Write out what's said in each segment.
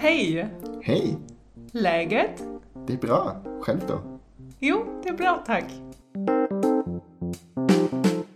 Hej! Hej! Läget? Det är bra. Själv då? Jo, det är bra tack.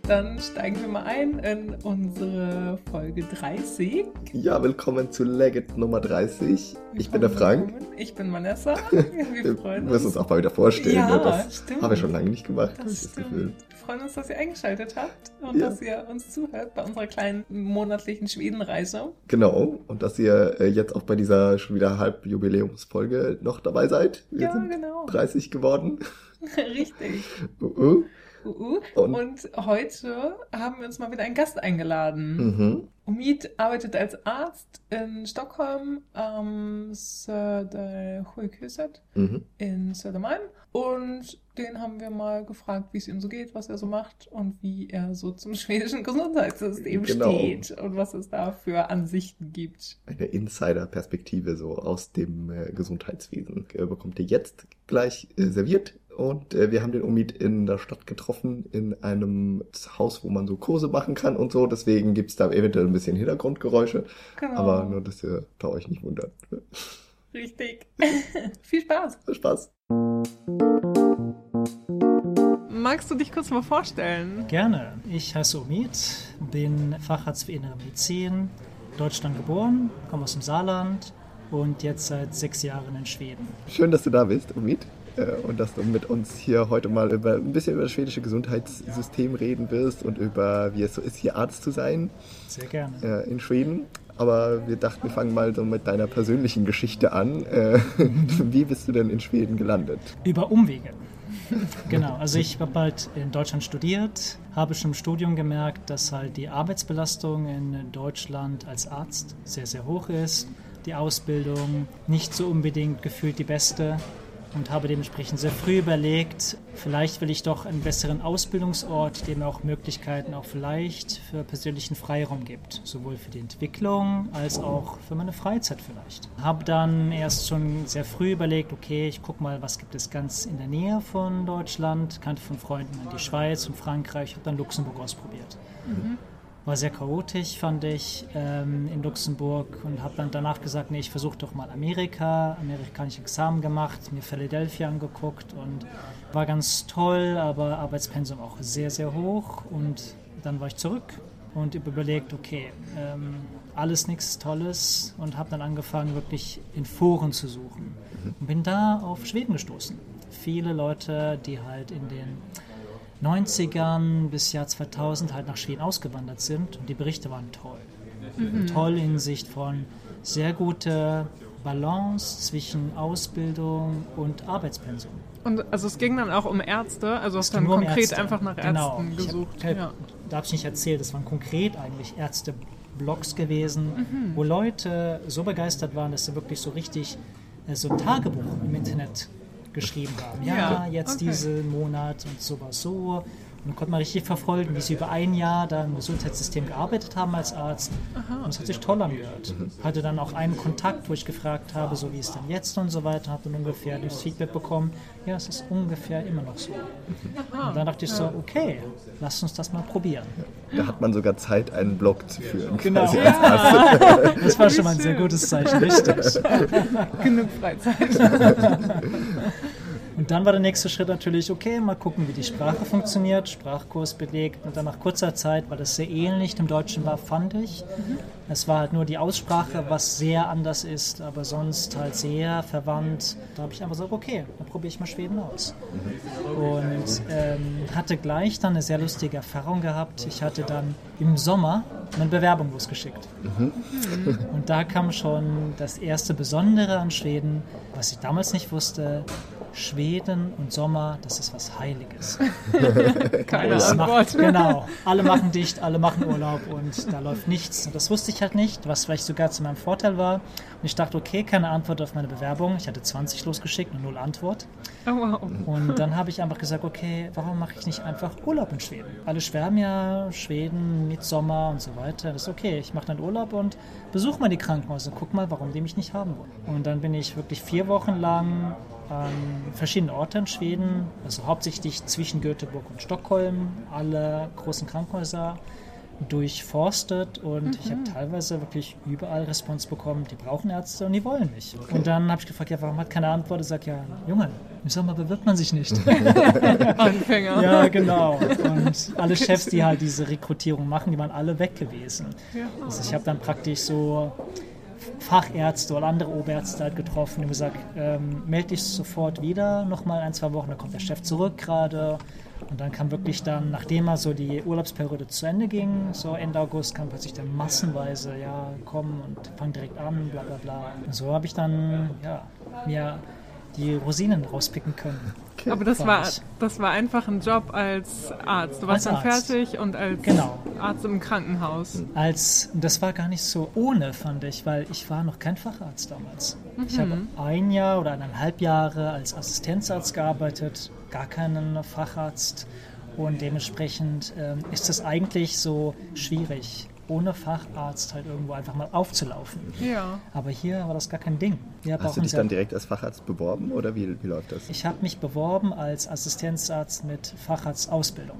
Dann steigen wir mal ein in unsere Folge 30. Ja, willkommen zu Legget Nummer 30. Ich bin der Frank. Ich bin Vanessa. Wir freuen müssen uns uns. auch mal wieder vorstellen. Ja, ne? Das stimmt. haben wir schon lange nicht gemacht. Das das stimmt. Gefühl. Wir freuen uns, dass ihr eingeschaltet habt und Ja. dass ihr uns zuhört bei unserer kleinen monatlichen Schwedenreise. Genau. Und dass ihr äh, jetzt auch bei dieser schon wieder Halbjubiläumsfolge noch dabei seid. Wir Ja, sind genau. 30 geworden. Richtig. Uh -uh. Uh, uh. Und- Und heute haben wir uns mal wieder einen Gast eingeladen. Mhm. Omid arbeitet als Arzt in Stockholm am Södersjukhuset Mhm. in Södermalm. Und den haben wir mal gefragt, wie es ihm so geht, was er so macht und wie er so zum schwedischen Gesundheitssystem Genau. steht und was es da für Ansichten gibt. Eine Insider-Perspektive so aus dem äh, Gesundheitswesen bekommt ihr jetzt gleich äh, serviert. Und äh, wir haben den Omid in der Stadt getroffen, in einem Haus, wo man so Kurse machen kann und so. Deswegen gibt's da eventuell ein bisschen Hintergrundgeräusche. Genau. Aber nur, dass ihr da euch nicht wundert. Richtig. Viel Spaß. Viel Spaß. Magst du dich kurz mal vorstellen? Gerne. Ich heiße Omid, bin Facharzt für Innere Medizin, Deutschland geboren, komme aus dem Saarland und jetzt seit sechs Jahren in Schweden. Schön, dass du da bist, Omid. Äh, Und dass du mit uns hier heute mal über ein bisschen über das schwedische Gesundheitssystem reden wirst und über wie es so ist, hier Arzt zu sein Sehr gerne. äh, in Schweden. Aber wir dachten, wir fangen mal so mit deiner persönlichen Geschichte an. Äh, Wie bist du denn in Schweden gelandet? Über Umwege. genau, also ich habe halt in Deutschland studiert, habe schon im Studium gemerkt, dass halt die Arbeitsbelastung in Deutschland als Arzt sehr, sehr hoch ist. Die Ausbildung nicht so unbedingt gefühlt die beste und habe dementsprechend sehr früh überlegt, vielleicht will ich doch einen besseren Ausbildungsort, der mir auch Möglichkeiten auch vielleicht für persönlichen Freiraum gibt, sowohl für die Entwicklung als auch für meine Freizeit vielleicht. Habe dann erst schon sehr früh überlegt, okay, ich gucke mal, was gibt es ganz in der Nähe von Deutschland, kannte von Freunden in die Schweiz und Frankreich, habe dann Luxemburg ausprobiert war sehr chaotisch, fand ich, ähm, in Luxemburg und habe dann danach gesagt, nee, ich versuche doch mal Amerika, amerikanische Examen gemacht, mir Philadelphia angeguckt und war ganz toll, aber Arbeitspensum auch sehr, sehr hoch. Und dann war ich zurück und überlegt, okay, ähm, alles nichts Tolles und habe dann angefangen, wirklich in Foren zu suchen. Und bin da auf Schweden gestoßen. Viele Leute, die halt in den 90ern bis Jahr 2000 halt nach Schweden ausgewandert sind und die Berichte waren toll. Toll in Sicht von sehr guter Balance zwischen Ausbildung und Arbeitspensum. Und also es ging dann auch um Ärzte, also hast Es dann um konkret Ärzte. einfach nach Genau. Ärzten hab- gesucht. ich hab- ja. Da habe ich nicht erzählt, das waren konkret eigentlich Ärzte-Blogs gewesen, wo Leute so begeistert waren, dass sie wirklich so richtig äh, so ein Tagebuch im Internet geschrieben haben. Ja, Ja, jetzt okay. diesen Monat und sowas so. Und dann konnte man richtig verfolgen, wie sie über ein Jahr da im Gesundheitssystem gearbeitet haben als Arzt. Und es hat sich toll angehört. Hatte dann auch einen Kontakt, wo ich gefragt habe, so wie ist denn jetzt und so weiter, habe dann ungefähr das Feedback bekommen, ja, es ist ungefähr immer noch so. Und dann dachte ich so, okay, lass uns das mal probieren. Da hat man sogar Zeit, einen Blog zu führen. Genau. Arzt. Das war schon mal ein sehr gutes Zeichen, richtig. Genug Freizeit. Und dann war der nächste Schritt natürlich, okay, mal gucken, wie die Sprache funktioniert, Sprachkurs belegt. Und dann nach kurzer Zeit, weil das sehr ähnlich dem Deutschen war, fand ich. Es war halt nur die Aussprache, was sehr anders ist, aber sonst halt sehr verwandt. Da habe ich einfach gesagt, okay, dann probiere ich mal Schweden aus. Und ähm, hatte gleich dann eine sehr lustige Erfahrung gehabt. Ich hatte dann im Sommer eine Bewerbung losgeschickt. Und da kam schon das erste Besondere an Schweden, was ich damals nicht wusste. Schweden und Sommer, das ist was Heiliges. Keine Antwort. macht, genau. Alle machen dicht, alle machen Urlaub und da läuft nichts. Und das wusste ich halt nicht, was vielleicht sogar zu meinem Vorteil war. Und ich dachte, okay, keine Antwort auf meine Bewerbung. Ich hatte 20 losgeschickt und null Antwort. Oh, wow. Und dann habe ich einfach gesagt, okay, warum mache ich nicht einfach Urlaub in Schweden? Alle schwärmen ja, Schweden mit Sommer und so weiter. Das ist okay, ich mache dann Urlaub und besuche mal die Krankenhäuser. Guck mal, warum die mich nicht haben wollen. Und dann bin ich wirklich vier Wochen lang an verschiedenen Orten in Schweden, also hauptsächlich zwischen Göteborg und Stockholm, alle großen Krankenhäuser durchforstet und ich habe teilweise wirklich überall Response bekommen, die brauchen Ärzte und die wollen nicht. Und dann habe ich gefragt, ja, warum hat keiner Antwort? Ich sage, ja, Junge, im Sommer bewirbt man sich nicht. Anfänger. ja, genau. Und alle Chefs, die halt diese Rekrutierung machen, die waren alle weg gewesen. Ja. Also ich habe dann praktisch so Fachärzte oder andere Oberärzte halt getroffen und gesagt, ähm, melde dich sofort wieder, nochmal ein, zwei Wochen, dann kommt der Chef zurück gerade. Und dann kam wirklich dann, nachdem mal so die Urlaubsperiode zu Ende ging, so Ende August, kam plötzlich dann massenweise, ja, komm und fang direkt an, bla bla bla. Und so habe ich dann, ja, mir die Rosinen rauspicken können. Aber das war, das war einfach ein Job als Arzt. Du warst Als dann Arzt. fertig und als Genau. Arzt im Krankenhaus. Als, das war gar nicht so ohne, fand ich, weil ich war noch kein Facharzt damals. Ich habe ein Jahr oder eineinhalb Jahre als Assistenzarzt gearbeitet, gar keinen Facharzt. Und dementsprechend ähm, ist es eigentlich so schwierig, ohne Facharzt halt irgendwo einfach mal aufzulaufen. Ja. Aber hier war das gar kein Ding. Wir Hast du dich dann direkt als Facharzt beworben oder wie, wie läuft das? ich habe mich beworben als Assistenzarzt mit Facharztausbildung.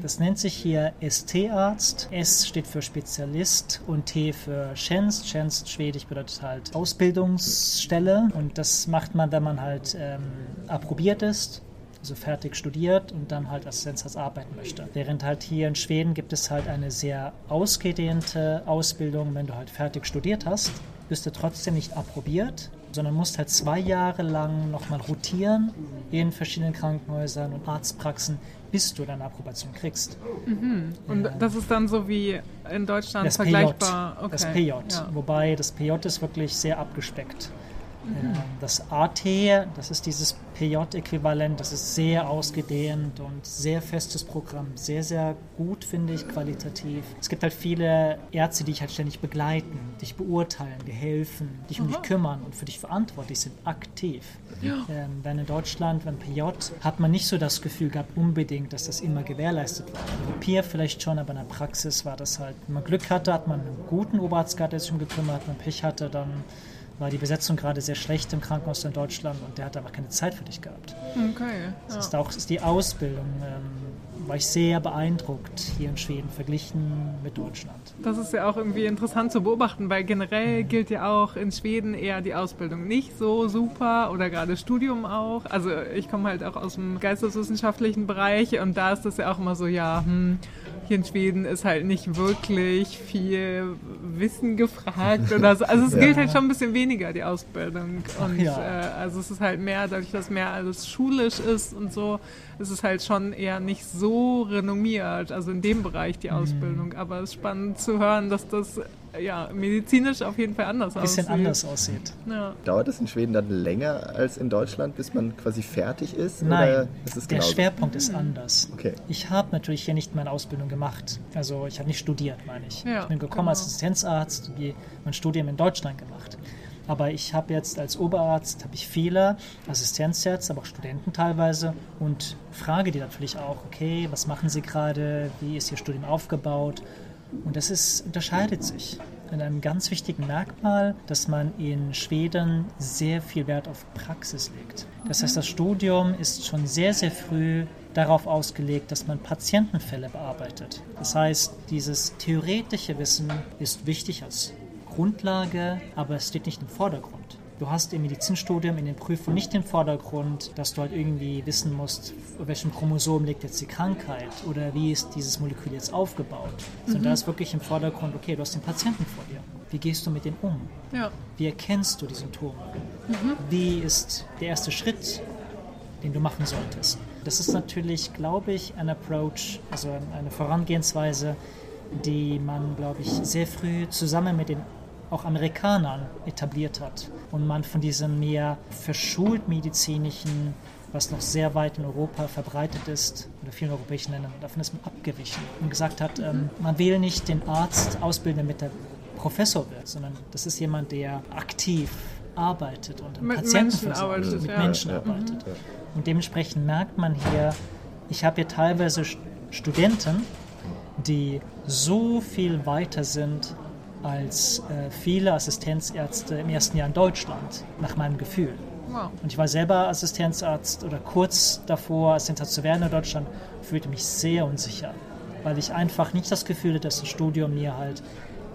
Das nennt sich hier ST-Arzt. S steht für Spezialist und T für Tjänst. Tjänst, schwedisch bedeutet halt Ausbildungsstelle. Und das macht man, wenn man halt ähm, approbiert ist. Also fertig studiert und dann halt Assistenzarzt arbeiten möchte. Während halt hier in Schweden gibt es halt eine sehr ausgedehnte Ausbildung, wenn du halt fertig studiert hast, bist du trotzdem nicht approbiert, sondern musst halt zwei Jahre lang nochmal rotieren in verschiedenen Krankenhäusern und Arztpraxen, bis du deine Approbation kriegst. Und Ja. das ist dann so wie in Deutschland Das PJ. vergleichbar. Okay. Das PJ. Ja. Wobei das PJ ist wirklich sehr abgespeckt. Mhm. Ähm, Das AT, das ist dieses PJ-Äquivalent, das ist sehr ausgedehnt und sehr festes Programm. Sehr, sehr gut, finde ich, qualitativ. Es gibt halt viele Ärzte, die dich halt ständig begleiten, dich beurteilen, dir helfen, dich um dich kümmern und für dich verantwortlich sind, aktiv. Ähm, wenn in Deutschland, wenn PJ, hat man nicht so das Gefühl gehabt, unbedingt, dass das immer gewährleistet war. Im Papier vielleicht schon, aber in der Praxis war das halt, wenn man Glück hatte, hat man einen guten Oberarzt gehabt, der sich um gekümmert, wenn man Pech hatte, dann war die Besetzung gerade sehr schlecht im Krankenhaus in Deutschland und der hat einfach keine Zeit für dich gehabt. Okay. Das Ja. ist auch ist die Ausbildung, ähm, war ich sehr beeindruckt hier in Schweden verglichen mit Deutschland. Das ist ja auch irgendwie interessant zu beobachten, weil Mhm. generell gilt ja auch in Schweden eher die Ausbildung nicht so super oder gerade Studium auch. Also ich komme halt auch aus dem geisteswissenschaftlichen Bereich und da ist das ja auch immer so, ja, hm, hier in Schweden ist halt nicht wirklich viel Wissen gefragt oder so. Also es Ja. gilt halt schon ein bisschen weniger, die Ausbildung. Und ja. äh, also es ist halt mehr, dadurch, dass mehr alles schulisch ist und so, ist es halt schon eher nicht so renommiert, also in dem Bereich Mhm. die Ausbildung. Aber es ist spannend zu hören, dass das ja medizinisch auf jeden Fall anders Ein bisschen aussieht. anders aussieht. Ja. Dauert es in Schweden dann länger als in Deutschland, bis man quasi fertig ist? Nein, Oder ist es der? Schwerpunkt ist anders. Okay. Ich habe natürlich hier nicht meine Ausbildung gemacht. Also ich habe nicht studiert, meine ich. Ja, ich bin gekommen genau. als Assistenzarzt, wie mein Studium in Deutschland gemacht. Aber ich habe jetzt als Oberarzt habe ich viele Assistenzärzte, aber auch Studenten teilweise und frage die natürlich auch, okay, was machen sie gerade, wie ist ihr Studium aufgebaut? Und das ist, unterscheidet sich in einem ganz wichtigen Merkmal, dass man in Schweden sehr viel Wert auf Praxis legt. Das heißt, das Studium ist schon sehr, sehr früh darauf ausgelegt, dass man Patientenfälle bearbeitet. Das heißt, dieses theoretische Wissen ist wichtig als Grundlage, aber es steht nicht im Vordergrund. Du hast im Medizinstudium in den Prüfungen nicht den Vordergrund, dass du halt irgendwie wissen musst, auf welchem Chromosom liegt jetzt die Krankheit oder wie ist dieses Molekül jetzt aufgebaut. Sondern da ist wirklich im Vordergrund, okay, du hast den Patienten vor dir. Wie gehst du mit dem um? Ja. Wie erkennst du die Symptome? Wie ist der erste Schritt, den du machen solltest? Das ist natürlich, glaube ich, ein Approach, also eine Vorangehensweise, die man, glaube ich, sehr früh zusammen mit den auch Amerikanern etabliert hat und man von diesem mehr verschult medizinischen, was noch sehr weit in Europa verbreitet ist, oder vielen europäischen Ländern, davon ist man abgewichen und gesagt hat, ähm, man will nicht den Arzt ausbilden, damit er Professor wird, sondern das ist jemand, der aktiv arbeitet und Mit Patienten Menschen arbeitet, mit ja. Menschen ja. arbeitet. Und dementsprechend merkt man hier, ich habe hier teilweise St- Studenten, die so viel weiter sind als äh, viele Assistenzärzte im ersten Jahr in Deutschland, nach meinem Gefühl. Wow. Und ich war selber Assistenzarzt oder kurz davor, Assistenzarzt zu werden in Deutschland, fühlte mich sehr unsicher. weil ich einfach nicht das Gefühl hatte, dass das Studium mir halt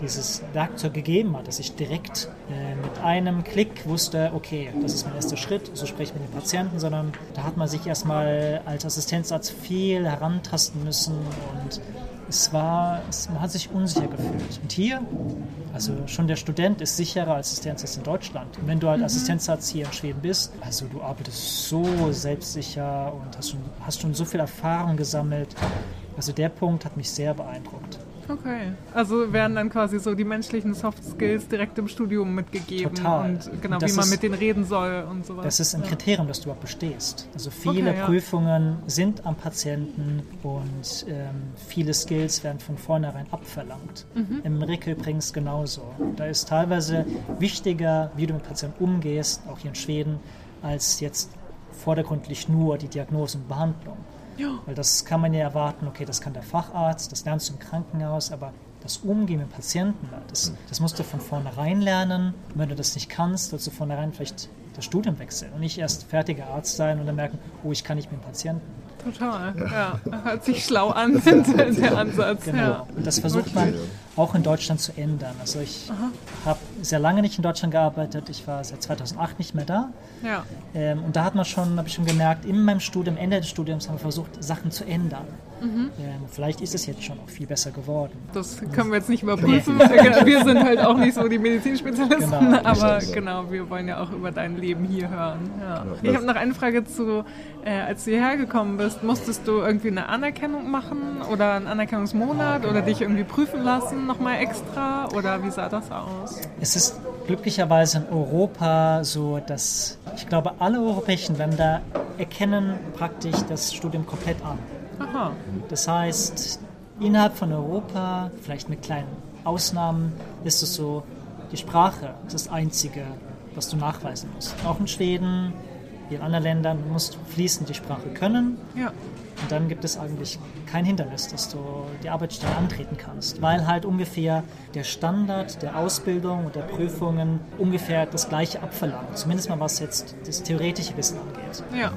dieses Werkzeug gegeben hat, dass ich direkt äh, mit einem Klick wusste, okay, das ist mein erster Schritt, so spreche ich mit dem Patienten, sondern da hat man sich erstmal als Assistenzarzt viel herantasten müssen und es war, es, man hat sich unsicher gefühlt. Und hier, also schon der Student ist sicherer als Assistenzarzt in Deutschland. Und wenn du halt mhm. Assistenzarzt hier in Schweden bist, also du arbeitest so selbstsicher und hast schon, hast schon so viel Erfahrung gesammelt. Also der Punkt hat mich sehr beeindruckt. Okay. Also werden dann quasi so die menschlichen Soft Skills direkt im Studium mitgegeben. Total. Und genau, und wie man ist, mit denen reden soll und sowas. Das ist ein Kriterium, dass du überhaupt bestehst. Also viele okay, Prüfungen ja. sind am Patienten und ähm, viele Skills werden von vornherein abverlangt. Mhm. Im RIC übrigens genauso. Da ist teilweise wichtiger, wie du mit Patienten umgehst, auch hier in Schweden, als jetzt vordergründlich nur die Diagnose und Behandlung. Ja. Weil das kann man ja erwarten, okay, das kann der Facharzt, das lernst du im Krankenhaus, aber das Umgehen mit Patienten, das, hm. das musst du von vornherein lernen. Und wenn du das nicht kannst, sollst du von vornherein vielleicht das Studium wechseln und nicht erst fertiger Arzt sein und dann merken, oh, ich kann nicht mit dem Patienten. Total, ja. ja. Hört sich schlau an, der Ansatz. Genau. Ja. Das versucht man auch in Deutschland zu ändern. Also ich habe sehr lange nicht in Deutschland gearbeitet. Ich war seit 2008 nicht mehr da. Ja. Ähm, und da hat man schon, habe ich schon gemerkt, in meinem Studium, Ende des Studiums, haben wir versucht, Sachen zu ändern. Mhm. Ähm, vielleicht ist es jetzt schon auch viel besser geworden. Das können wir jetzt nicht überprüfen. wir sind halt auch nicht so die Medizinspezialisten, genau, aber genau, wir wollen ja auch über dein Leben hier hören. Ja. Ich habe noch eine Frage zu, äh, als du hierher gekommen bist, musstest du irgendwie eine Anerkennung machen oder einen Anerkennungsmonat oder dich irgendwie prüfen lassen nochmal extra oder wie sah das aus? Es ist glücklicherweise in Europa so, dass ich glaube, alle europäischen Länder erkennen praktisch das Studium komplett an. Aha. Das heißt, innerhalb von Europa, vielleicht mit kleinen Ausnahmen, ist es so, die Sprache ist das Einzige, was du nachweisen musst. Auch in Schweden, wie in anderen Ländern, du musst fließend die Sprache können. Ja. Und dann gibt es eigentlich kein Hindernis, dass du die Arbeitsstelle antreten kannst, weil halt ungefähr der Standard der Ausbildung und der Prüfungen ungefähr das gleiche abverlangt. Zumindest mal was jetzt das theoretische Wissen angeht. Ja.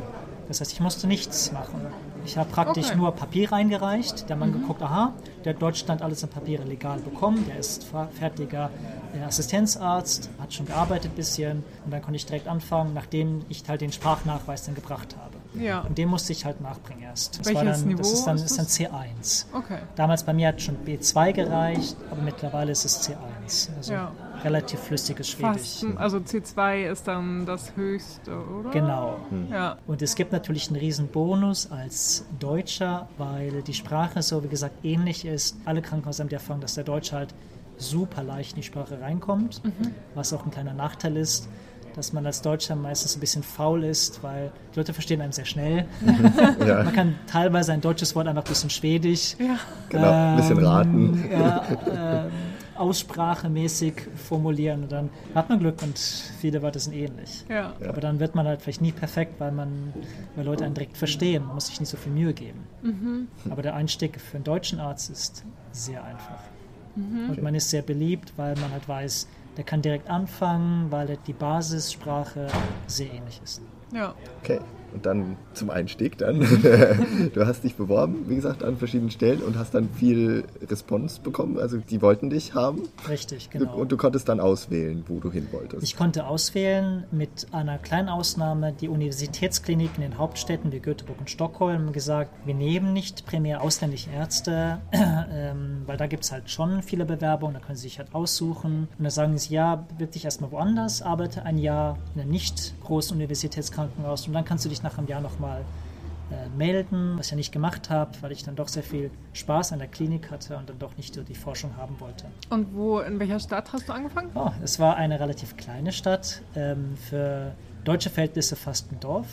Das heißt, ich musste nichts machen. Ich habe praktisch okay. nur Papier eingereicht. Der Mann mhm. geguckt, aha, der hat Deutschland alles in Papiere legal bekommen. Der ist fertiger äh, Assistenzarzt, hat schon gearbeitet ein bisschen. Und dann konnte ich direkt anfangen, nachdem ich halt den Sprachnachweis dann gebracht habe. Ja. Und den musste ich halt nachbringen erst. Das, Welches dann, Niveau das ist dann, ist dann C1. Okay. Damals bei mir hat schon B2 gereicht, aber mittlerweile ist es C1. Also ja relativ flüssiges Schwedisch. Fast, also C2 ist dann das höchste, oder? Genau. Hm. Ja. Und es gibt natürlich einen riesen Bonus als Deutscher, weil die Sprache so, wie gesagt, ähnlich ist. Alle Krankenhäuser haben die Erfahrung, dass der Deutsche halt super leicht in die Sprache reinkommt, mhm. was auch ein kleiner Nachteil ist dass man als Deutscher meistens ein bisschen faul ist, weil die Leute verstehen einem sehr schnell. ja. Man kann teilweise ein deutsches Wort einfach ein bisschen schwedisch. Ja. Genau, ein bisschen raten. Ja, äh, aussprachemäßig formulieren und dann hat man Glück und viele Wörter sind ähnlich. Ja. Aber dann wird man halt vielleicht nie perfekt, weil man, weil Leute einen direkt verstehen, man muss sich nicht so viel Mühe geben. Mhm. Aber der Einstieg für einen deutschen Arzt ist sehr einfach. Mhm. Und man ist sehr beliebt, weil man halt weiß, der kann direkt anfangen, weil die Basissprache sehr ähnlich ist. Ja. Okay. Und dann zum Einstieg dann. du hast dich beworben, wie gesagt, an verschiedenen Stellen und hast dann viel Response bekommen. Also die wollten dich haben. Richtig, genau. Und du konntest dann auswählen, wo du hin wolltest. Ich konnte auswählen mit einer kleinen Ausnahme. Die Universitätskliniken in den Hauptstädten wie Göteborg und Stockholm haben gesagt, wir nehmen nicht primär ausländische Ärzte, ähm, weil da gibt es halt schon viele Bewerbungen, da können sie sich halt aussuchen. Und da sagen sie, ja, bitte dich erstmal woanders, arbeite ein Jahr in einem nicht großen Universitätskrankenhaus und dann kannst du dich nach einem Jahr nochmal äh, melden, was ich ja nicht gemacht habe, weil ich dann doch sehr viel Spaß an der Klinik hatte und dann doch nicht so die Forschung haben wollte. Und wo, in welcher Stadt hast du angefangen? Oh, es war eine relativ kleine Stadt, ähm, für deutsche Verhältnisse fast ein Dorf.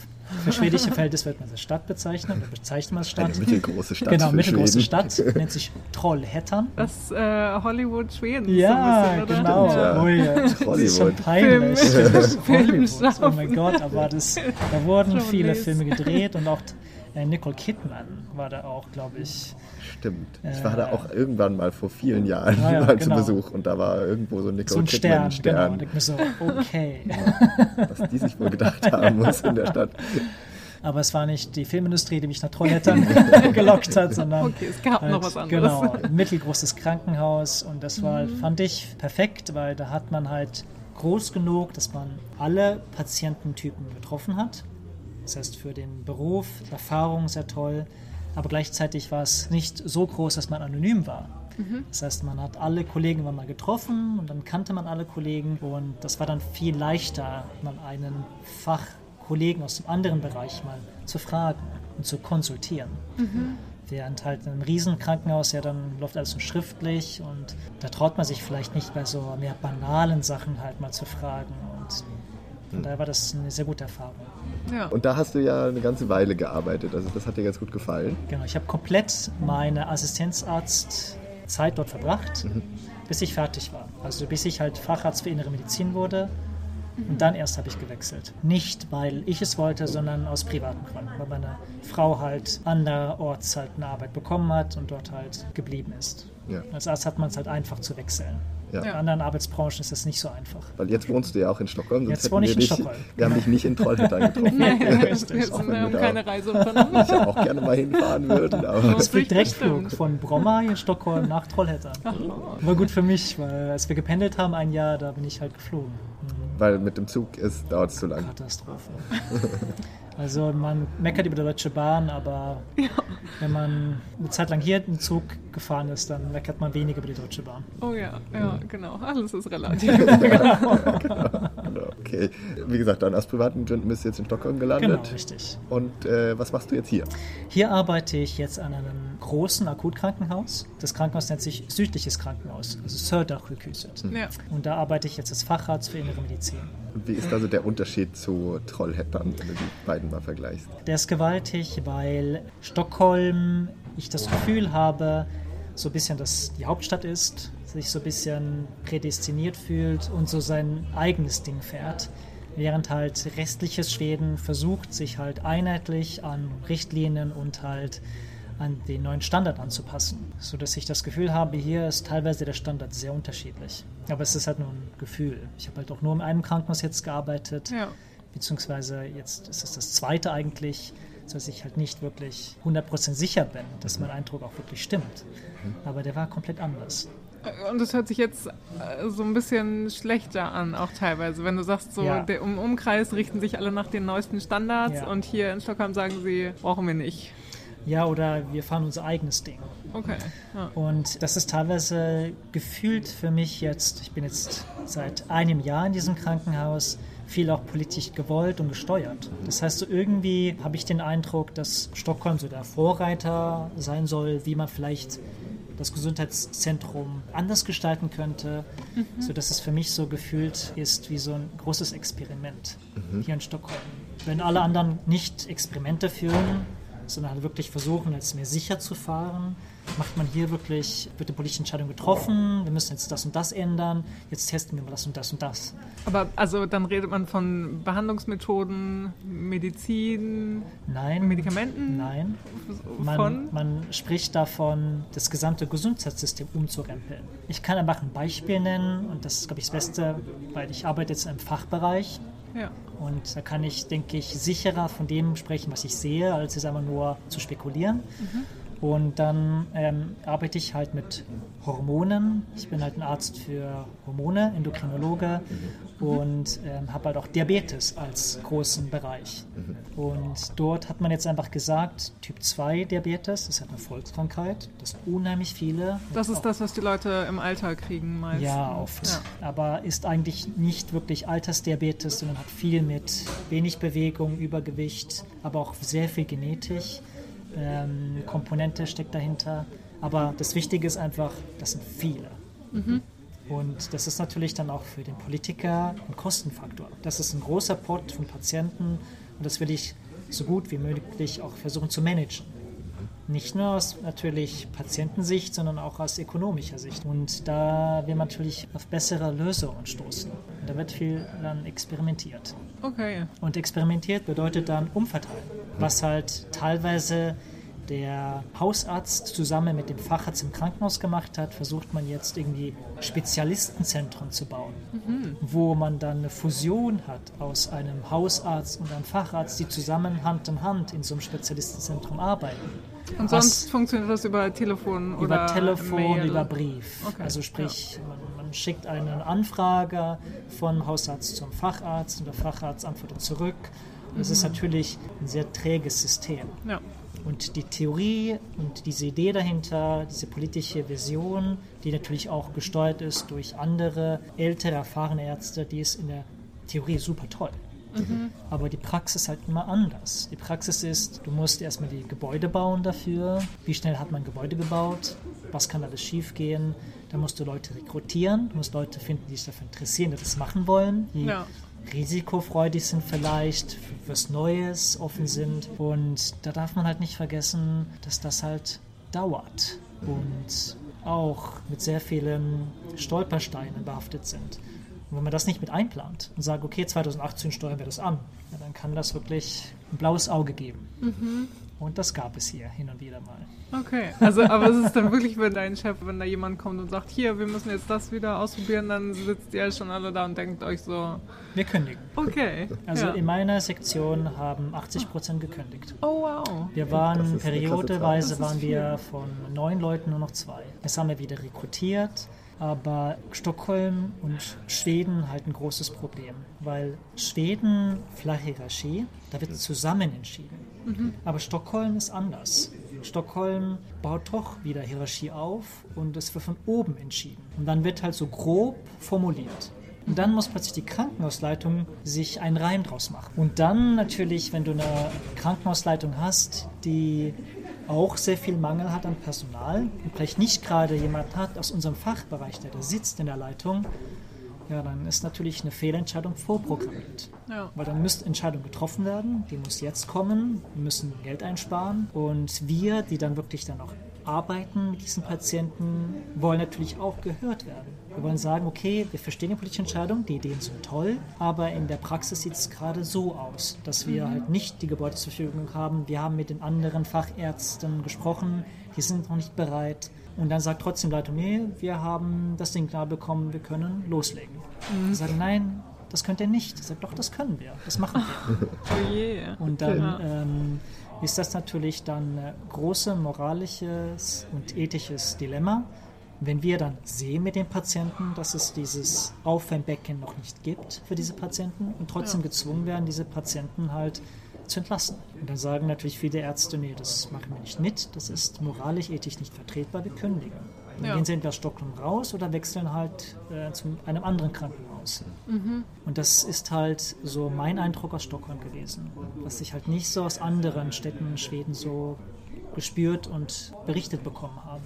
Für schwedische Verhältnisse wird man als Stadt bezeichnen, oder bezeichnet man als Stadt. Eine mittelgroße Stadt. Genau, mittelgroße Schweden. Stadt, nennt sich Trollhättan. Das äh, Hollywood Schweden. Ja, bisschen, genau. Ja. Oh, ja. Das Hollywood. ist schon peinlich. Film. Hollywood. Oh mein Gott, aber das, da wurden viele Filme gedreht und auch Nicole Kidman war da auch, glaube ich. Stimmt. Ich war da auch irgendwann mal vor vielen Jahren ja, mal genau. zu Besuch und da war irgendwo so Nicole so ein Kidman Stern. Stern. Genau. Und ich mir so, okay. was die sich wohl gedacht haben muss in der Stadt. Aber es war nicht die Filmindustrie, die mich nach Trollhättern gelockt hat, sondern okay, es gab halt, noch was anderes. Genau, ein mittelgroßes Krankenhaus und das war, mhm. fand ich perfekt, weil da hat man halt groß genug, dass man alle Patiententypen getroffen hat. Das heißt, für den Beruf, Erfahrung sehr toll, aber gleichzeitig war es nicht so groß, dass man anonym war. Mhm. Das heißt, man hat alle Kollegen mal getroffen und dann kannte man alle Kollegen und das war dann viel leichter, mal einen Fachkollegen aus dem anderen Bereich mal zu fragen und zu konsultieren. Mhm. Während halt in einem Riesenkrankenhaus ja dann läuft alles so schriftlich und da traut man sich vielleicht nicht bei so mehr banalen Sachen halt mal zu fragen und von hm. daher war das eine sehr gute Erfahrung. Ja. Und da hast du ja eine ganze Weile gearbeitet, also das hat dir ganz gut gefallen. Genau, ich habe komplett meine Assistenzarztzeit dort verbracht, mhm. bis ich fertig war. Also bis ich halt Facharzt für innere Medizin wurde und dann erst habe ich gewechselt. Nicht, weil ich es wollte, sondern aus privaten Gründen, weil meine Frau halt anderorts halt eine Arbeit bekommen hat und dort halt geblieben ist. Ja. Als Arzt hat man es halt einfach zu wechseln. Ja. In anderen Arbeitsbranchen ist das nicht so einfach. Weil jetzt wohnst du ja auch in Stockholm. Jetzt wohne ich in dich, Stockholm. Wir haben dich nicht in Trollhättan getroffen. Nein, wir haben keine Reise unternommen. Ich auch gerne mal hinfahren würden. Aber es fliegt Direktflug von Bromma in Stockholm nach Trollhättan. War gut für mich, weil als wir gependelt haben ein Jahr, da bin ich halt geflogen. Weil mit dem Zug dauert es zu lang. Katastrophe. Also man meckert über die Deutsche Bahn, aber ja. wenn man eine Zeit lang hier im Zug gefahren ist, dann meckert man weniger über die Deutsche Bahn. Oh ja, ja, genau. Alles ist relativ. genau. genau. Okay. Wie gesagt, dann aus privaten Gründen bist du jetzt in Stockholm gelandet. Genau, richtig. Und äh, was machst du jetzt hier? Hier arbeite ich jetzt an einem großen Akutkrankenhaus. Das Krankenhaus nennt sich Südliches Krankenhaus, also Sördachsjukhuset. Mhm. Ja. Und da arbeite ich jetzt als Facharzt für Innere Medizin. Wie ist also der Unterschied zu Trollhättern, wenn du die beiden mal vergleichst? Der ist gewaltig, weil Stockholm, ich das Gefühl habe, so ein bisschen dass die Hauptstadt ist, sich so ein bisschen prädestiniert fühlt und so sein eigenes Ding fährt. Während halt restliches Schweden versucht, sich halt einheitlich an Richtlinien und halt an den neuen Standard anzupassen. So dass ich das Gefühl habe, hier ist teilweise der Standard sehr unterschiedlich. Aber es ist halt nur ein Gefühl. Ich habe halt auch nur in einem Krankenhaus jetzt gearbeitet, ja. beziehungsweise jetzt ist es das zweite eigentlich, sodass ich halt nicht wirklich 100% sicher bin, dass mein Eindruck auch wirklich stimmt. Mhm. Aber der war komplett anders. Und es hört sich jetzt äh, so ein bisschen schlechter an, auch teilweise. Wenn du sagst, so ja. der, im Umkreis richten sich alle nach den neuesten Standards ja. und hier in Stockholm sagen sie, brauchen wir nicht. Ja, oder wir fahren unser eigenes Ding. Okay. Ja. Und das ist teilweise gefühlt für mich jetzt, ich bin jetzt seit einem Jahr in diesem Krankenhaus, viel auch politisch gewollt und gesteuert. Das heißt, so irgendwie habe ich den Eindruck, dass Stockholm so der Vorreiter sein soll, wie man vielleicht das Gesundheitszentrum anders gestalten könnte, mhm. sodass es für mich so gefühlt ist wie so ein großes Experiment mhm. hier in Stockholm. Wenn alle anderen nicht Experimente führen, sondern halt wirklich versuchen, als mehr sicher zu fahren. Macht man hier wirklich, wird eine politische Entscheidung getroffen, wir müssen jetzt das und das ändern, jetzt testen wir mal das und das und das. Aber also dann redet man von Behandlungsmethoden, Medizin, Nein, Medikamenten? Nein. Man, man spricht davon, das gesamte Gesundheitssystem umzurempeln. Ich kann einfach ein Beispiel nennen und das ist, glaube ich, das Beste, weil ich arbeite jetzt im Fachbereich ja. Und da kann ich, denke ich, sicherer von dem sprechen, was ich sehe, als es einfach nur zu spekulieren. Mhm. Und dann ähm, arbeite ich halt mit Hormonen. Ich bin halt ein Arzt für Hormone, Endokrinologe mhm. und ähm, habe halt auch Diabetes als großen Bereich. Mhm. Und dort hat man jetzt einfach gesagt, Typ 2 Diabetes ist halt eine Volkskrankheit. Das sind unheimlich viele. Das ist das, was die Leute im Alter kriegen meistens. Ja, oft. Ja. Aber ist eigentlich nicht wirklich Altersdiabetes, sondern hat viel mit wenig Bewegung, Übergewicht, aber auch sehr viel Genetisch ähm, Komponente steckt dahinter. Aber das Wichtige ist einfach, das sind viele. Mhm. Und das ist natürlich dann auch für den Politiker ein Kostenfaktor. Das ist ein großer Pot von Patienten und das will ich so gut wie möglich auch versuchen zu managen. Nicht nur aus natürlich Patientensicht, sondern auch aus ökonomischer Sicht. Und da will man natürlich auf bessere Lösungen stoßen. Und da wird viel dann experimentiert. Okay. Und experimentiert bedeutet dann umverteilen, was halt teilweise der Hausarzt zusammen mit dem Facharzt im Krankenhaus gemacht hat, versucht man jetzt irgendwie Spezialistenzentren zu bauen, mhm. wo man dann eine Fusion hat aus einem Hausarzt und einem Facharzt, die zusammen Hand in Hand in so einem Spezialistenzentrum arbeiten. Und sonst Was, funktioniert das über Telefon über oder Telefon, Mail? über Brief. Okay. Also sprich, ja. man, man, schickt eine Anfrage von Hausarzt zum Facharzt und der Facharzt antwortet zurück. Und das mhm. ist natürlich ein sehr träges System. Ja. Und die Theorie und diese Idee dahinter, diese politische Vision, die natürlich auch gesteuert ist durch andere ältere, erfahrene Ärzte, die ist in der Theorie super toll. Mhm. Aber die Praxis ist halt immer anders. Die Praxis ist, du musst erstmal die Gebäude bauen dafür. Wie schnell hat man Gebäude gebaut? Was kann alles schiefgehen? Da musst du Leute rekrutieren, du musst Leute finden, die sich dafür interessieren, die das machen wollen, die ja. Risikofreudig sind vielleicht, für was Neues offen sind. Und da darf man halt nicht vergessen, dass das halt dauert und auch mit sehr vielen Stolpersteinen behaftet sind. Und wenn man das nicht mit einplant und sagt, okay, 2018 steuern wir das an, ja, dann kann das wirklich ein blaues Auge geben. Mhm. Und das gab es hier hin und wieder mal. Okay, also aber es ist dann wirklich, wenn dein Chef, wenn da jemand kommt und sagt, hier, wir müssen jetzt das wieder ausprobieren, dann sitzt ihr schon alle da und denkt euch so. Wir kündigen. Okay. Also ja. in meiner Sektion haben 80 Prozent gekündigt. Oh wow. Wir waren periodeweise waren wir von neun Leuten nur noch zwei. Jetzt haben wir wieder rekrutiert. Aber Stockholm und Schweden halt ein großes Problem, weil Schweden, flache Hierarchie, da wird zusammen entschieden. Mhm. Aber Stockholm ist anders. Stockholm baut doch wieder Hierarchie auf und es wird von oben entschieden. Und dann wird halt so grob formuliert. Und dann muss plötzlich die Krankenhausleitung sich einen Reim draus machen. Und dann natürlich, wenn du eine Krankenhausleitung hast, die auch sehr viel Mangel hat an Personal und vielleicht nicht gerade jemand hat aus unserem Fachbereich, der da sitzt in der Leitung, ja, dann ist natürlich eine Fehlentscheidung vorprogrammiert. Ja. Weil dann müsste Entscheidung getroffen werden, die muss jetzt kommen, wir müssen Geld einsparen und wir, die dann wirklich dann auch arbeiten mit diesen Patienten, wollen natürlich auch gehört werden. Wir wollen sagen, okay, wir verstehen die politische Entscheidung, die Ideen sind toll, aber in der Praxis sieht es gerade so aus, dass wir mhm. halt nicht die Gebäude zur Verfügung haben. Wir haben mit den anderen Fachärzten gesprochen, die sind noch nicht bereit. Und dann sagt trotzdem Leitung, nee, wir haben das Ding klar bekommen, wir können loslegen. Mhm. Wir sagen, nein, das könnt ihr nicht. Ich sage, doch, das können wir, das machen wir. oh je. Und dann ja. ähm, ist das natürlich dann ein großes moralisches und ethisches Dilemma wenn wir dann sehen mit den Patienten, dass es dieses Aufwärmbecken noch nicht gibt für diese Patienten und trotzdem ja. gezwungen werden, diese Patienten halt zu entlassen. Und dann sagen natürlich viele Ärzte, nee, das machen wir nicht mit, das ist moralisch, ethisch nicht vertretbar, wir kündigen. Dann ja. gehen sie entweder Stockholm raus oder wechseln halt äh, zu einem anderen Krankenhaus. Mhm. Und das ist halt so mein Eindruck aus Stockholm gewesen, was ich halt nicht so aus anderen Städten in Schweden so gespürt und berichtet bekommen habe.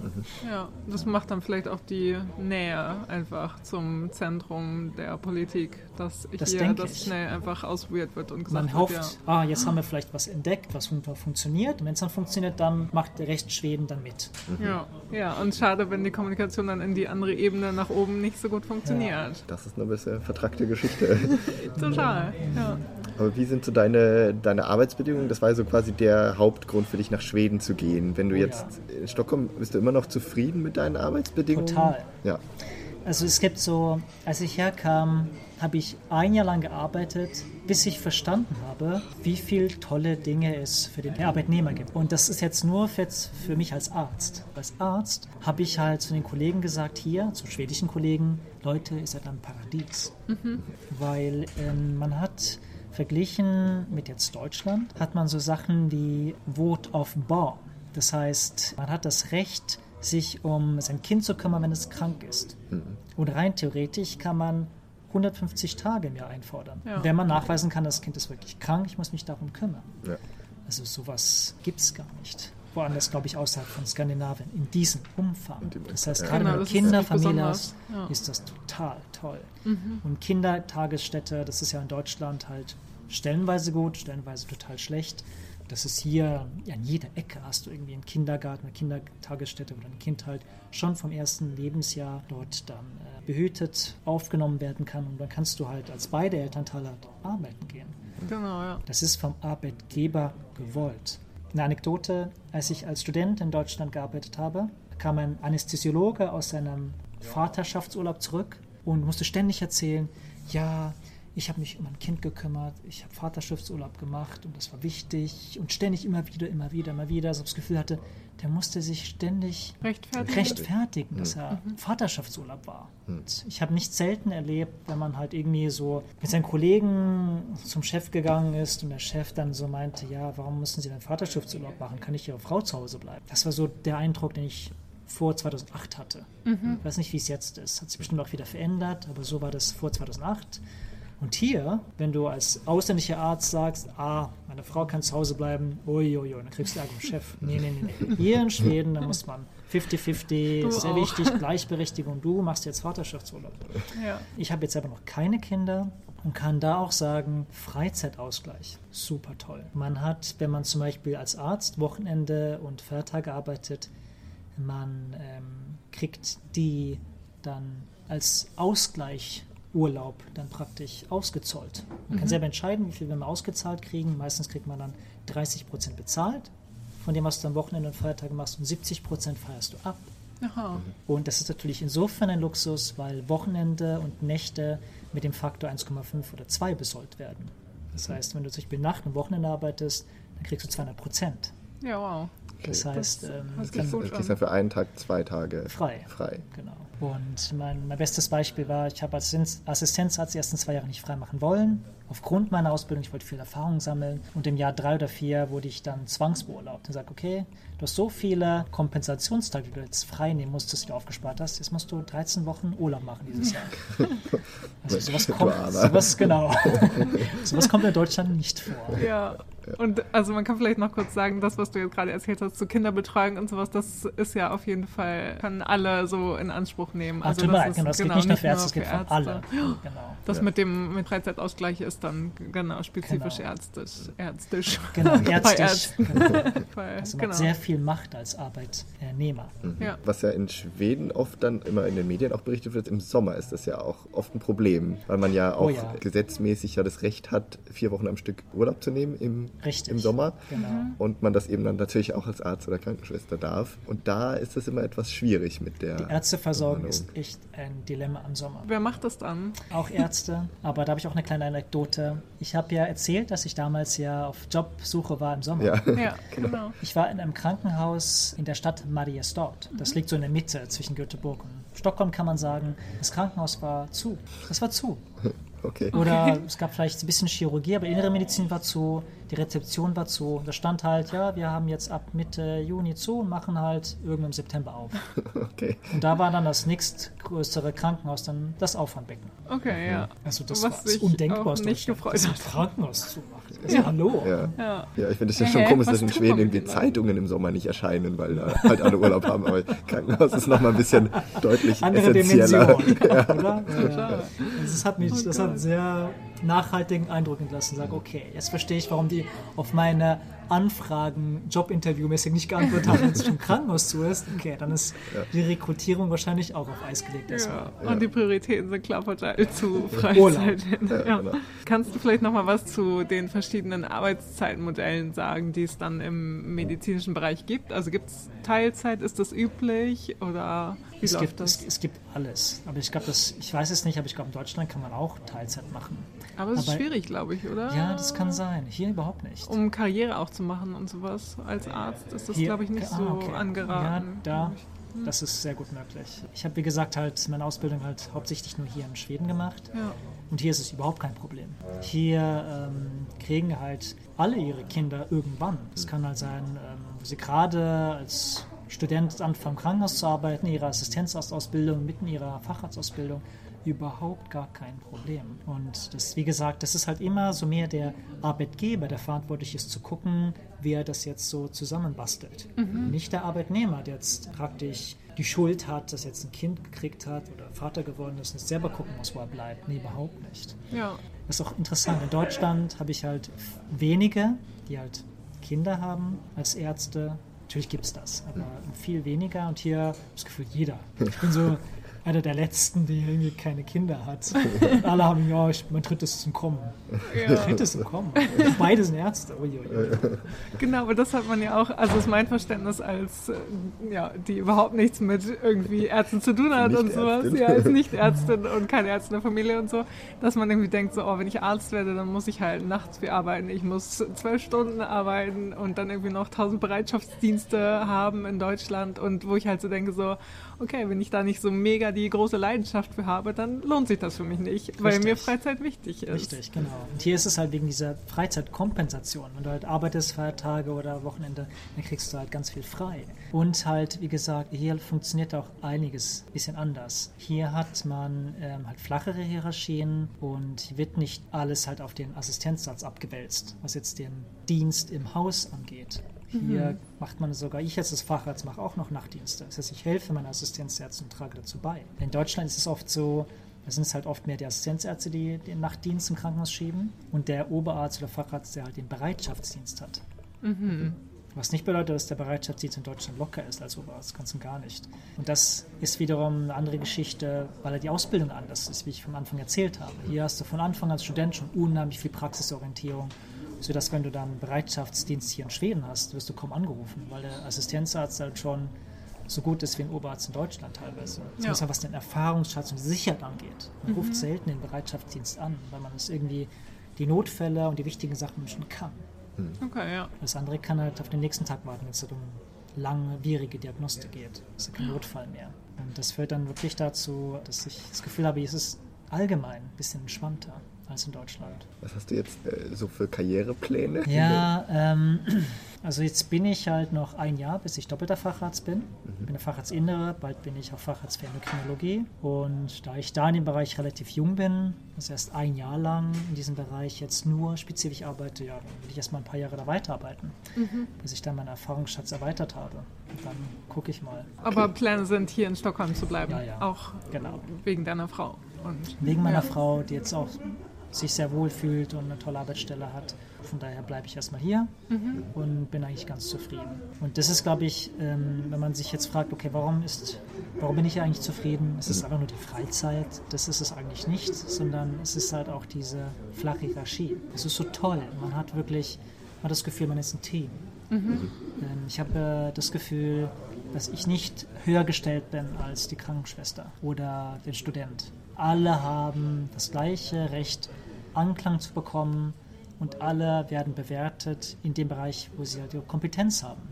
Ja, das macht dann vielleicht auch die Nähe einfach zum Zentrum der Politik, dass das hier das ich. schnell einfach ausprobiert wird und gesagt Man hofft, ja. ah, jetzt haben wir vielleicht was entdeckt, was funktioniert. Und wenn es dann funktioniert, dann macht der Recht Schweden dann mit. Mhm. Ja. ja, und schade, wenn die Kommunikation dann in die andere Ebene nach oben nicht so gut funktioniert. Ja. Das ist eine bisschen vertrackte Geschichte. Total, ja. Aber wie sind so deine, deine Arbeitsbedingungen? Das war so quasi der Hauptgrund für dich nach Schweden zu gehen. Wenn du oh, jetzt ja. in Stockholm, bist du immer noch zufrieden mit deinen Arbeitsbedingungen? Total. Ja. Also es gibt so, als ich herkam, habe ich ein Jahr lang gearbeitet, bis ich verstanden habe, wie viel tolle Dinge es für den Arbeitnehmer gibt. Und das ist jetzt nur für, für mich als Arzt. Als Arzt habe ich halt zu den Kollegen gesagt, hier, zu schwedischen Kollegen, Leute, ihr seid ein Paradies. Mhm. Weil ähm, man hat Verglichen mit jetzt Deutschland hat man so Sachen wie Vote of Bar. Das heißt, man hat das Recht, sich um sein Kind zu kümmern, wenn es krank ist. Mhm. Und rein theoretisch kann man 150 Tage im Jahr einfordern. Ja. Wenn man nachweisen kann, das Kind ist wirklich krank, ich muss mich darum kümmern. Ja. Also sowas gibt es gar nicht. Woanders, glaube ich, außerhalb von Skandinavien, in diesem Umfang. Das heißt, gerade genau, wenn du Kinder, Familie hast, ja. ist das total toll. Mhm. Und Kindertagesstätte, das ist ja in Deutschland halt stellenweise gut, stellenweise total schlecht. Das ist hier, ja, an jeder Ecke hast du irgendwie einen Kindergarten, eine Kindertagesstätte, wo dein Kind halt schon vom ersten Lebensjahr dort dann äh, behütet aufgenommen werden kann. Und dann kannst du halt als beide Elternteile halt arbeiten gehen. Genau, ja. Das ist vom Arbeitgeber gewollt. Eine Anekdote, als ich als Student in Deutschland gearbeitet habe, kam ein Anästhesiologe aus seinem Vaterschaftsurlaub zurück und musste ständig erzählen, ja, ich habe mich um ein Kind gekümmert, ich habe Vaterschaftsurlaub gemacht und das war wichtig und ständig immer wieder, immer wieder, immer wieder, so das Gefühl hatte, der musste sich ständig Rechtfertigen. rechtfertigen, dass er Vaterschaftsurlaub war. Und ich habe nicht selten erlebt, wenn man halt irgendwie so mit seinen Kollegen zum Chef gegangen ist und der Chef dann so meinte, ja, warum müssen Sie denn Vaterschaftsurlaub machen? Kann ich Ihre Frau zu Hause bleiben? Das war so der Eindruck, den ich vor 2008 hatte. Ich weiß nicht, wie es jetzt ist. Hat sich bestimmt auch wieder verändert, aber so war das vor 2008. Und hier, wenn du als ausländischer Arzt sagst, ah, meine Frau kann zu Hause bleiben, uiuiui, dann kriegst du Ärger vom Chef. Nee, nee, nee, nee. Hier in Schweden, da muss man 50-50, Du ist sehr auch. wichtig, Gleichberechtigung, du machst jetzt Vaterschaftsurlaub. Ja. Ich habe jetzt aber noch keine Kinder und kann da auch sagen, Freizeitausgleich, super toll. Man hat, wenn man zum Beispiel als Arzt Wochenende und Feiertage arbeitet, man ähm, kriegt die dann als Ausgleich Urlaub dann praktisch ausgezahlt. Man kann selber entscheiden, wie viel wir mal ausgezahlt kriegen. Meistens kriegt man dann 30 Prozent bezahlt von dem, was du am Wochenende und Feiertage machst und 70 Prozent feierst du ab. Aha. Und das ist natürlich insofern ein Luxus, weil Wochenende und Nächte mit dem Faktor 1,5 oder 2 besollt werden. Das heißt, wenn du zum Beispiel Nacht und Wochenende arbeitest, dann kriegst du 200 Prozent. Ja, wow. Das heißt, ähm, dann Du kriegst dann für einen Tag zwei Tage frei. frei. Genau. Und mein, mein bestes Beispiel war, ich habe als Assisten- Assistenzarzt die ersten zwei Jahre nicht frei machen wollen. Aufgrund meiner Ausbildung, ich wollte viel Erfahrung sammeln. Und im Jahr drei oder vier wurde ich dann zwangsbeurlaubt und sage, okay, du hast so viele Kompensationstage, die du jetzt frei nehmen musstest, die du aufgespart hast. Jetzt musst du 13 Wochen Urlaub machen dieses Jahr. Also sowas kommt, sowas, genau. sowas kommt in Deutschland nicht vor. Ja, und also man kann vielleicht noch kurz sagen, das, was du jetzt gerade erzählt hast zu Kinderbetreuung und sowas, das ist ja auf jeden Fall, können alle so in Anspruch nehmen. Also das ist genau, das geht nicht nur für Ärzte, das geht für Ärzte. alle. Genau. Das Ja. mit dem mit Freizeitausgleich ist dann genau spezifisch Genau. ärztisch. Ärztisch. Genau. Ärzten. Genau. Also man genau. sehr viel Macht als Arbeitnehmer. Ja. Was ja in Schweden oft dann immer in den Medien auch berichtet wird, im Sommer ist das ja auch oft ein Problem, weil man ja auch Oh ja. gesetzmäßig ja das Recht hat, vier Wochen am Stück Urlaub zu nehmen im, Richtig. im Sommer. Genau. Und man das eben dann natürlich auch als Arzt oder Krankenschwester darf. Und da ist es immer etwas schwierig mit der. Die Ärzteversorgung ist echt ein Dilemma am Sommer. Wer macht das dann? Auch Ärzte, aber da habe ich auch eine kleine Anekdote. Ich habe ja erzählt, dass ich damals ja auf Jobsuche war im Sommer. Ja, Ja, genau. Ich war in einem Krankenhaus in der Stadt Mariestad. Das liegt so in der Mitte zwischen Göteborg und Stockholm, kann man sagen. Das Krankenhaus war zu. Das war zu. okay. Oder es gab vielleicht ein bisschen Chirurgie, aber innere Medizin war zu, die Rezeption war zu. Da stand halt, ja, wir haben jetzt ab Mitte Juni zu und machen halt irgendwann im September auf. okay. Und da war dann das nächstgrößere Krankenhaus, dann das Auffangbecken. Okay, ja. Also das Was war undenkbar auch aus nicht gefreut hat. Krankenhaus zumacht. Also, Hallo. Ja. Ja. Ja, ich finde es ja schon komisch, was dass in Schweden irgendwie? Zeitungen im Sommer nicht erscheinen, weil da halt alle Urlaub haben. Aber Krankenhaus ist nochmal ein bisschen deutlich Andere essentieller. Dimension, oder? Ja. Ja. Also das hat mich, Oh das hat sehr nachhaltigen Eindruck hinterlassen. Sag, okay, jetzt verstehe ich, warum die auf meine Anfragen Jobinterviewmäßig nicht geantwortet haben, wenn es schon Krankenhaus zu ist. Okay, dann ist die Rekrutierung wahrscheinlich auch auf Eis gelegt erstmal. Ja. Und die Prioritäten sind klar verteilt zu. Freizeit. Ja, genau. Kannst du vielleicht noch mal was zu den verschiedenen Arbeitszeitmodellen sagen, die es dann im medizinischen Bereich gibt? Also gibt es Teilzeit, ist das üblich oder wie Es läuft gibt, das? es, es gibt alles. Aber ich glaube, das, ich weiß es nicht, aber ich glaube, in Deutschland kann man auch Teilzeit machen. Aber es ist schwierig, glaube ich, oder? Ja, das kann sein. Hier überhaupt nicht. Um Karriere auch zu machen und sowas als Arzt ist das, glaube ich, nicht ah, so okay. angeraten. Ja, da, das ist sehr gut möglich. Ich habe, wie gesagt, halt meine Ausbildung halt hauptsächlich nur hier in Schweden gemacht. Ja. Und hier ist es überhaupt kein Problem. Hier ähm, kriegen halt alle ihre Kinder irgendwann. Es kann halt sein, ähm, wo sie gerade als Student anfangen, im Krankenhaus zu arbeiten, ihre Assistenzarztausbildung, mitten in ihrer Facharztausbildung. Überhaupt gar kein Problem. Und das, wie gesagt, das ist halt immer so mehr der Arbeitgeber, der verantwortlich ist, zu gucken, wie er das jetzt so zusammenbastelt. Nicht der Arbeitnehmer, der jetzt praktisch die Schuld hat, dass jetzt ein Kind gekriegt hat oder Vater geworden ist und jetzt selber gucken muss, wo er bleibt. Nee, überhaupt nicht. ja. Das ist auch interessant. In Deutschland habe ich halt wenige, die halt Kinder haben als Ärzte. Natürlich gibt es das, aber viel weniger. Und hier das Gefühl, jeder. Ich bin so einer der letzten, die irgendwie keine Kinder hat. Und alle haben, ja, ich, mein drittes zum Kommen. Ja. Drittes zum Kommen. Beide sind Ärzte. Uiuiui. Genau, aber das hat man ja auch, also ist mein Verständnis als, äh, ja, die überhaupt nichts mit irgendwie Ärzten zu tun hat und sowas, ja, als Nicht-Ärztin und keine Ärztin der Familie und so, dass man irgendwie denkt, so, oh, wenn ich Arzt werde, dann muss ich halt nachts viel arbeiten, ich muss zwölf Stunden arbeiten und dann irgendwie noch tausend Bereitschaftsdienste haben in Deutschland und wo ich halt so denke, so, okay, wenn ich da nicht so mega die große Leidenschaft für habe, dann lohnt sich das für mich nicht, weil Richtig. mir Freizeit wichtig ist. Richtig, genau. Und hier ist es halt wegen dieser Freizeitkompensation. Wenn du halt arbeitest, Feiertage oder Wochenende, dann kriegst du halt ganz viel frei. Und halt, wie gesagt, hier funktioniert auch einiges ein bisschen anders. Hier hat man ähm, halt flachere Hierarchien und wird nicht alles halt auf den Assistenzsatz abgewälzt, was jetzt den Dienst im Haus angeht. Hier macht man sogar, ich jetzt als Facharzt mache auch noch Nachtdienste. Das heißt, ich helfe meinen Assistenzärzten und trage dazu bei. In Deutschland ist es oft so, da sind es halt oft mehr die Assistenzärzte, die den Nachtdienst im Krankenhaus schieben und der Oberarzt oder Facharzt, der halt den Bereitschaftsdienst hat. Was nicht bedeutet, dass der Bereitschaftsdienst in Deutschland locker ist als Oberarzt, ganz und gar nicht. Und das ist wiederum eine andere Geschichte, weil die Ausbildung anders ist, wie ich vom Anfang erzählt habe. Hier hast du von Anfang als Student schon unheimlich viel Praxisorientierung, sodass wenn du dann Bereitschaftsdienst hier in Schweden hast, wirst du kaum angerufen, weil der Assistenzarzt halt schon so gut ist wie ein Oberarzt in Deutschland teilweise. Ja. Zumindest was den Erfahrungsschatz und die Sicherheit angeht. Man ruft selten den Bereitschaftsdienst an, weil man es irgendwie die Notfälle und die wichtigen Sachen schon kann. Okay, ja. Das andere kann halt auf den nächsten Tag warten, wenn es halt um langwierige Diagnostik geht. Das ist ja kein Notfall mehr. Und das führt dann wirklich dazu, dass ich das Gefühl habe, es ist allgemein ein bisschen entspannter als in Deutschland. Was hast du jetzt äh, so für Karrierepläne? Ja, ähm, also jetzt bin ich halt noch ein Jahr, bis ich doppelter Facharzt bin. Ich bin der Facharzt Innere, bald bin ich auch Facharzt für Endokrinologie. Und da ich da in dem Bereich relativ jung bin, also erst ein Jahr lang in diesem Bereich jetzt nur spezifisch arbeite, ja, dann will ich erstmal ein paar Jahre da weiterarbeiten, bis ich dann meinen Erfahrungsschatz erweitert habe. Und dann gucke ich mal. Aber Pläne sind, hier in Stockholm zu bleiben. Ja, ja. Auch Genau. wegen deiner Frau. Und, Wegen meiner ja. Frau, die jetzt auch sich sehr wohl fühlt und eine tolle Arbeitsstelle hat. Von daher bleibe ich erstmal hier und bin eigentlich ganz zufrieden. Und das ist, glaube ich, ähm, wenn man sich jetzt fragt, okay, warum ist, warum bin ich eigentlich zufrieden? Es ist einfach nur die Freizeit. Das ist es eigentlich nicht, sondern es ist halt auch diese flache Hierarchie. Es ist so toll. Man hat wirklich, man hat das Gefühl, man ist ein Team. Ähm, ich habe äh, das Gefühl, dass ich nicht höher gestellt bin als die Krankenschwester oder den Student. Alle haben das gleiche Recht, Anklang zu bekommen und alle werden bewertet in dem Bereich, wo sie halt ihre Kompetenz haben.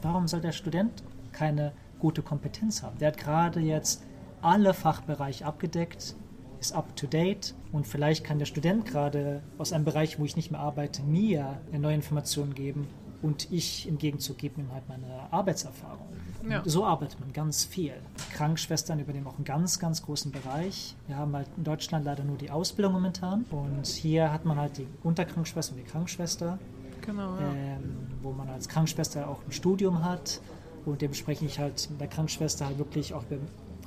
Warum soll der Student keine gute Kompetenz haben? Der hat gerade jetzt alle Fachbereiche abgedeckt, ist up to date und vielleicht kann der Student gerade aus einem Bereich, wo ich nicht mehr arbeite, mir neue Informationen geben und ich im Gegenzug gebe ihm halt meine Arbeitserfahrung. Ja. So arbeitet man ganz viel. Krankenschwestern übernehmen auch einen ganz, ganz großen Bereich. Wir haben halt in Deutschland leider nur die Ausbildung momentan und hier hat man halt die Unterkrankenschwester und die Krankenschwester Genau, ja. ähm, wo man als Krankenschwester auch ein Studium hat und dementsprechend ich halt mit der Krankenschwester halt wirklich auch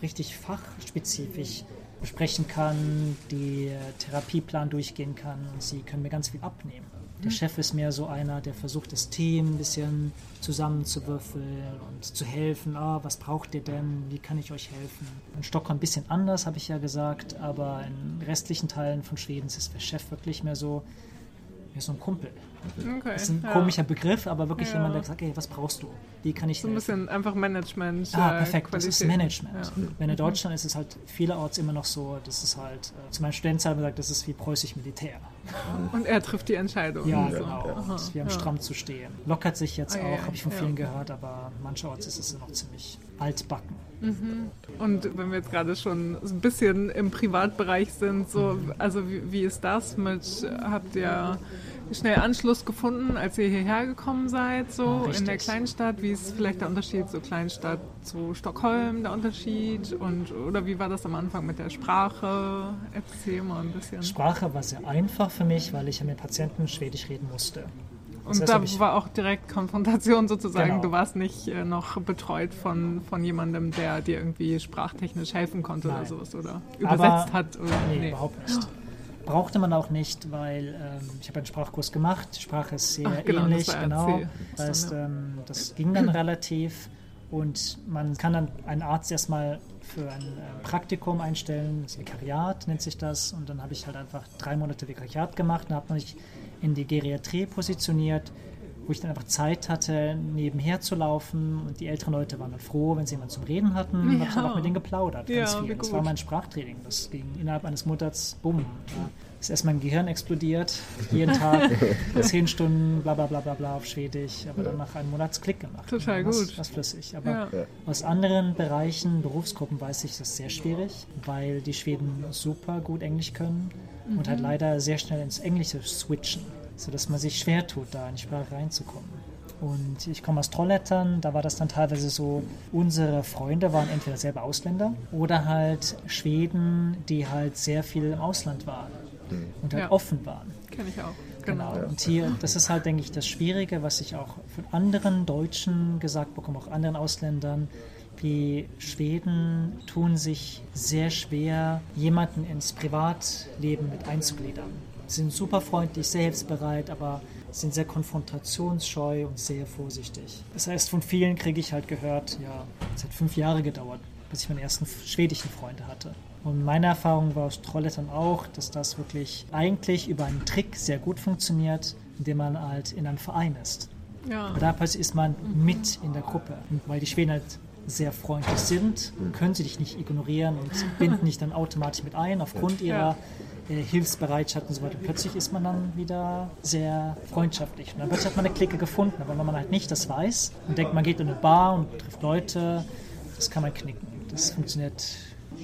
richtig fachspezifisch besprechen kann, die äh, Therapieplan durchgehen kann und sie können mir ganz viel abnehmen. Der Chef ist mehr so einer, der versucht, das Team ein bisschen zusammenzuwürfeln und zu helfen. Ah, was braucht ihr denn? Wie kann ich euch helfen? In Stockholm ein bisschen anders, habe ich ja gesagt, aber in restlichen Teilen von Schweden ist der Chef wirklich mehr so, mehr so ein Kumpel. Okay. Das ist ein ja. komischer Begriff, aber wirklich Ja. jemand, der sagt, ey, was brauchst du? Wie kann ich So ein helfen? bisschen einfach Management. Ah, äh, perfekt, das ist Qualität. Management. Wenn in Deutschland ist es halt vielerorts immer noch so, das ist halt, äh, zu meinen Studenten haben wir gesagt, das ist wie preußisch Militär. Ja. Und er trifft die Entscheidung. Ja, So. genau. Aha, Das ist wie am ja. Strand zu stehen. Lockert sich jetzt Ah, ja, auch, habe ich von ja. vielen gehört, aber mancherorts ist es noch ziemlich altbacken. Und wenn wir jetzt gerade schon so ein bisschen im Privatbereich sind, so, Mhm. also wie, wie ist das mit, habt ihr schnell Anschluss gefunden, als ihr hierher gekommen seid, so Ja, in der richtig. Kleinstadt? Wie ist vielleicht der Unterschied so Kleinstadt zu Stockholm, der Unterschied? Und, oder wie war das am Anfang mit der Sprache? Erzähl mal ein bisschen. Sprache war sehr einfach für mich, weil ich mit Patienten Schwedisch reden musste. Das Und heißt, da war auch direkt Konfrontation sozusagen. Genau. Du warst nicht äh, noch betreut von, von jemandem, der dir irgendwie sprachtechnisch helfen konnte oder Nein. sowas oder Aber- übersetzt hat. Oder, Nee, überhaupt nicht. Brauchte man auch nicht, weil ähm, ich habe einen Sprachkurs gemacht. Die Sprache ist sehr Ach, genau, das ähnlich, war genau. Das heißt, ähm, das ging dann relativ. Und man kann dann einen Arzt erstmal für ein äh, Praktikum einstellen, das Vikariat nennt sich das. Und dann habe ich halt einfach drei Monate Vikariat gemacht und habe mich in die Geriatrie positioniert, wo ich dann einfach Zeit hatte, nebenher zu laufen. Und die älteren Leute waren dann froh, wenn sie jemanden zum Reden hatten. Und ja. habe dann auch mit denen geplaudert. Ganz ja, viel. Das war mein Sprachtraining. Das ging innerhalb eines Monats, bumm. Ja ist erstmal mein Gehirn explodiert. Jeden Tag zehn Stunden, bla bla bla bla bla auf Schwedisch, aber dann nach einem Monat Klick gemacht. Total gut. Was, was flüssig. Aber ja. aus anderen Bereichen, Berufsgruppen weiß ich, das ist sehr schwierig, weil die Schweden super gut Englisch können mhm. und halt mhm. leider sehr schnell ins Englische switchen, sodass man sich schwer tut, da in die Sprache reinzukommen. Und ich komme aus Trollhättan, da war das dann teilweise so, unsere Freunde waren entweder selber Ausländer oder halt Schweden, die halt sehr viel im Ausland waren und halt ja. offen waren. Kenne ich auch. Genau. genau. Und hier, das ist halt, denke ich, das Schwierige, was ich auch von anderen Deutschen gesagt bekomme, auch anderen Ausländern. Die Schweden tun sich sehr schwer, jemanden ins Privatleben mit einzugliedern. Sie sind super freundlich, sehr hilfsbereit, aber sind sehr konfrontationsscheu und sehr vorsichtig. Das heißt, von vielen kriege ich halt gehört, ja, es hat fünf Jahre gedauert, bis ich meinen ersten schwedischen Freunde hatte. Und meine Erfahrung war aus Trollettern auch, dass das wirklich eigentlich über einen Trick sehr gut funktioniert, indem man halt in einem Verein ist. Ja. Da ist man mit in der Gruppe. Und weil die Schweden halt sehr freundlich sind, können sie dich nicht ignorieren und binden dich dann automatisch mit ein aufgrund ihrer äh, Hilfsbereitschaft und so weiter. Plötzlich ist man dann wieder sehr freundschaftlich. Und dann plötzlich hat man eine Clique gefunden. Aber wenn man halt nicht das weiß und denkt, man geht in eine Bar und trifft Leute, das kann man knicken. Das funktioniert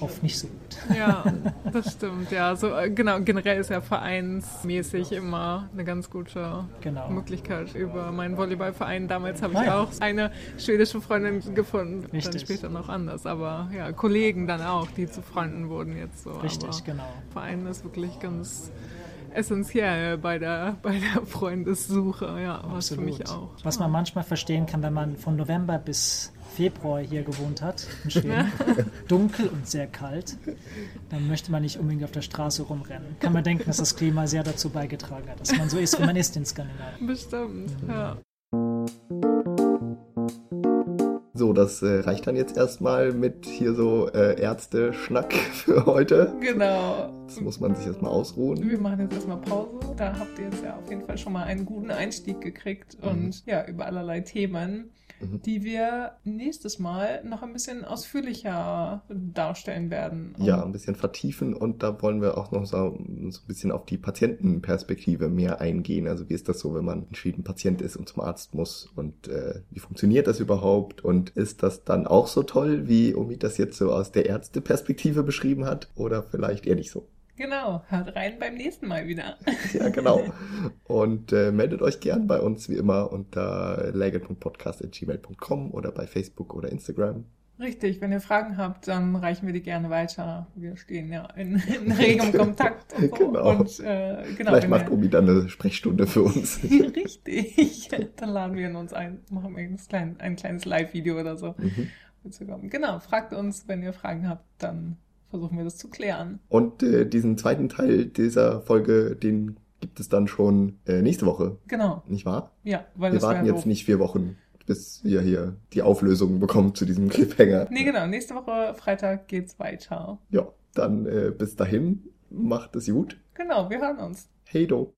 oft nicht so gut. Ja, das stimmt. Ja, so äh, genau. Generell ist ja vereinsmäßig immer eine ganz gute genau. Möglichkeit über meinen Volleyballverein. Damals habe ich ah, ja. auch eine schwedische Freundin gefunden. Richtig. Dann später noch anders, aber ja, Kollegen dann auch, die zu Freunden wurden jetzt so. Richtig, aber genau. Verein ist wirklich ganz essentiell bei der, bei der Freundessuche, ja, was für mich auch. Was man manchmal verstehen kann, wenn man von November bis Februar hier gewohnt hat, in Schweden, dunkel und sehr kalt, dann möchte man nicht unbedingt auf der Straße rumrennen. Kann man denken, dass das Klima sehr dazu beigetragen hat, dass man so ist, wie man ist in Skandinavien. Bestimmt, mhm. ja. So, das äh, reicht dann jetzt erstmal mit hier so äh, Ärzte-Schnack für heute. Genau. Das muss man sich erstmal ausruhen. Wir machen jetzt erstmal Pause. Da habt ihr jetzt ja auf jeden Fall schon mal einen guten Einstieg gekriegt mhm. und ja, über allerlei Themen mhm. die wir nächstes Mal noch ein bisschen ausführlicher darstellen werden. Ja, ein bisschen vertiefen und da wollen wir auch noch so, so ein bisschen auf die Patientenperspektive mehr eingehen. Also wie ist das so, wenn man in Schweden Patient ist und zum Arzt muss und äh, wie funktioniert das überhaupt und ist das dann auch so toll, wie Omid das jetzt so aus der Ärzteperspektive beschrieben hat oder vielleicht eher nicht so? Genau, hört rein beim nächsten Mal wieder. ja, genau. Und äh, meldet euch gern bei uns wie immer unter legend.podcast.gmail.com oder bei Facebook oder Instagram. Richtig, wenn ihr Fragen habt, dann reichen wir die gerne weiter. Wir stehen ja in, in regem Kontakt. Und so. genau. Und, äh, genau. Vielleicht macht Obi dann eine Sprechstunde für uns. Richtig. Dann laden wir uns ein, machen wir ein, klein, ein kleines Live-Video oder so. Mhm. Genau, fragt uns, wenn ihr Fragen habt, dann versuchen wir das zu klären. Und äh, diesen zweiten Teil dieser Folge, den gibt es dann schon äh, nächste Woche. Genau. Nicht wahr? Ja, weil wir warten jetzt nicht vier Wochen, bis ihr hier die Auflösung bekommt zu diesem Cliffhanger. Nee, genau. Nächste Woche Freitag geht's weiter. Ja, dann äh, bis dahin macht es gut. Genau, wir hören uns. Hey do.